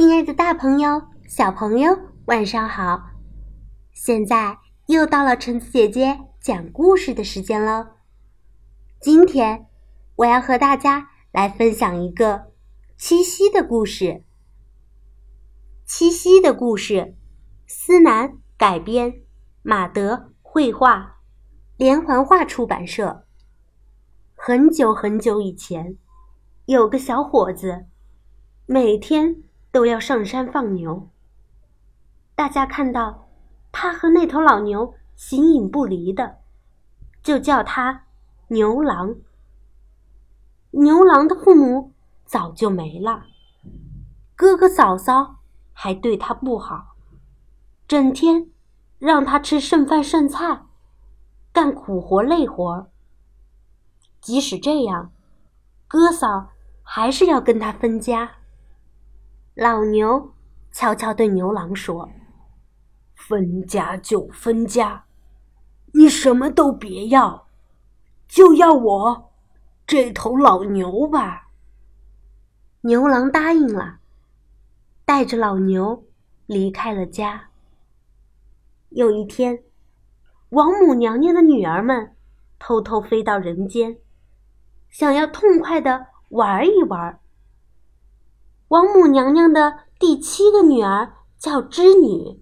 亲爱的，大朋友、小朋友，晚上好！现在又到了橙子姐姐讲故事的时间喽。今天我要和大家来分享一个七夕的故事。七夕的故事，思南改编，马德绘画，连环画出版社。很久很久以前，有个小伙子，每天。都要上山放牛。大家看到他和那头老牛形影不离的，就叫他牛郎。牛郎的父母早就没了，哥哥嫂嫂还对他不好，整天让他吃剩饭剩菜，干苦活累活。即使这样，哥嫂还是要跟他分家。老牛悄悄对牛郎说：“分家就分家，你什么都别要，就要我这头老牛吧。”牛郎答应了，带着老牛离开了家。有一天，王母娘娘的女儿们偷偷飞到人间，想要痛快的玩一玩。王母娘娘的第七个女儿叫织女，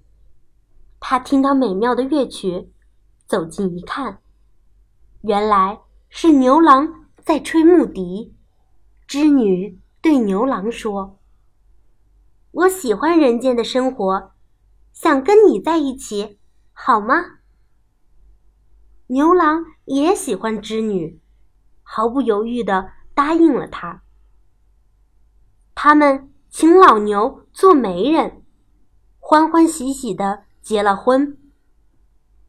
她听到美妙的乐曲，走近一看，原来是牛郎在吹木笛。织女对牛郎说：“我喜欢人间的生活，想跟你在一起，好吗？”牛郎也喜欢织女，毫不犹豫的答应了她。他们请老牛做媒人，欢欢喜喜的结了婚。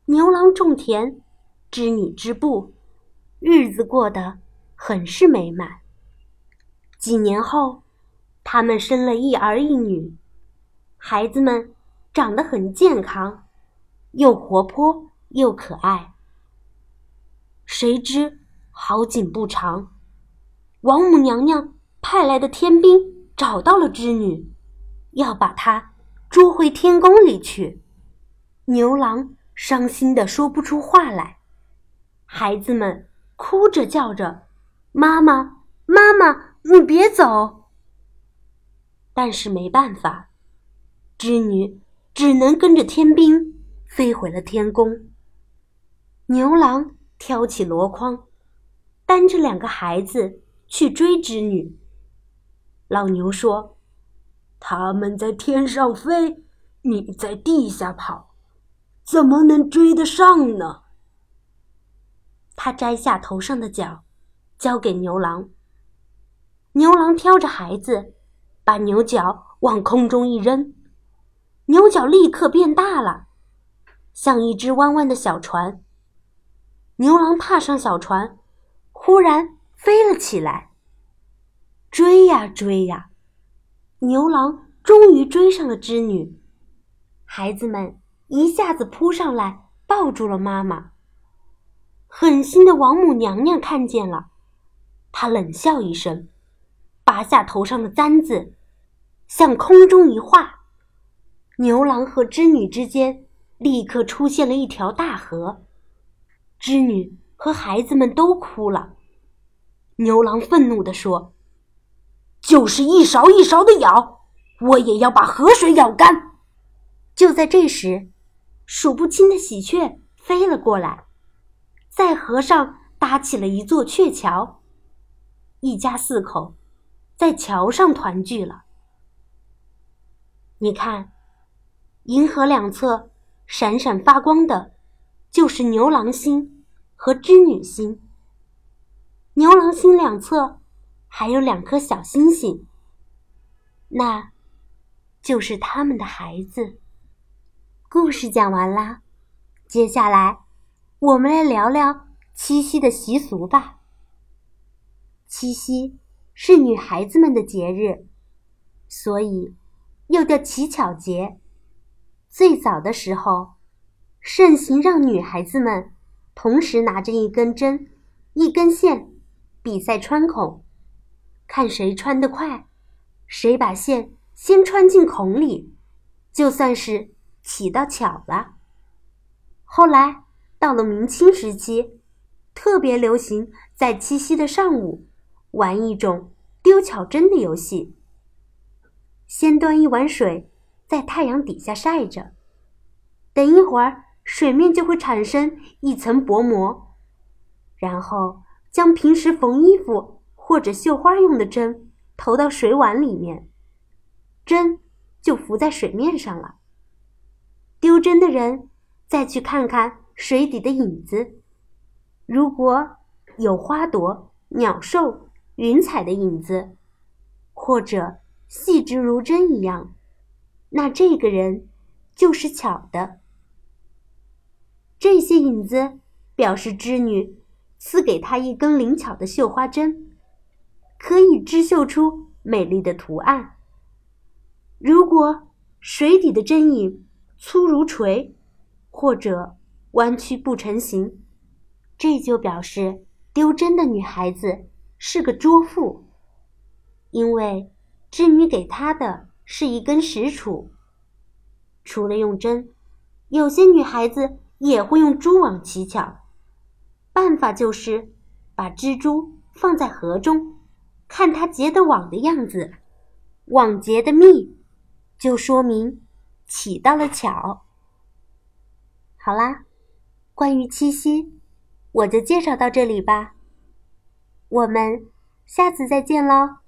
牛郎种田，织女织布，日子过得很是美满。几年后，他们生了一儿一女，孩子们长得很健康，又活泼又可爱。谁知好景不长，王母娘娘派来的天兵。找到了织女，要把她捉回天宫里去。牛郎伤心的说不出话来，孩子们哭着叫着：“妈妈，妈妈，你别走！”但是没办法，织女只能跟着天兵飞回了天宫。牛郎挑起箩筐，担着两个孩子去追织女。老牛说：“他们在天上飞，你在地下跑，怎么能追得上呢？”他摘下头上的角，交给牛郎。牛郎挑着孩子，把牛角往空中一扔，牛角立刻变大了，像一只弯弯的小船。牛郎踏上小船，忽然飞了起来。追呀追呀，牛郎终于追上了织女。孩子们一下子扑上来，抱住了妈妈。狠心的王母娘娘看见了，她冷笑一声，拔下头上的簪子，向空中一画，牛郎和织女之间立刻出现了一条大河。织女和孩子们都哭了。牛郎愤怒地说。就是一勺一勺的舀，我也要把河水舀干。就在这时，数不清的喜鹊飞了过来，在河上搭起了一座鹊桥。一家四口在桥上团聚了。你看，银河两侧闪闪发光的，就是牛郎星和织女星。牛郎星两侧。还有两颗小星星，那，就是他们的孩子。故事讲完啦，接下来，我们来聊聊七夕的习俗吧。七夕是女孩子们的节日，所以又叫乞巧节。最早的时候，盛行让女孩子们同时拿着一根针、一根线，比赛穿孔。看谁穿得快，谁把线先穿进孔里，就算是起到巧了。后来到了明清时期，特别流行在七夕的上午玩一种丢巧针的游戏。先端一碗水在太阳底下晒着，等一会儿水面就会产生一层薄膜，然后将平时缝衣服或者绣花用的针投到水碗里面。针就浮在水面上了。丢针的人再去看看水底的影子，如果有花朵、鸟兽、云彩的影子，或者细枝如针一样，那这个人就是巧的。这些影子表示织女赐给他一根灵巧的绣花针，可以织绣出美丽的图案。如果水底的针影粗如锤，或者弯曲不成形，这就表示丢针的女孩子是个拙妇，因为织女给她的是一根石杵。除了用针，有些女孩子也会用蛛网乞巧，办法就是把蜘蛛放在河中，看它结的网的样子，网结的密。就说明起到了巧。好啦，关于七夕，我就介绍到这里吧。我们下次再见喽。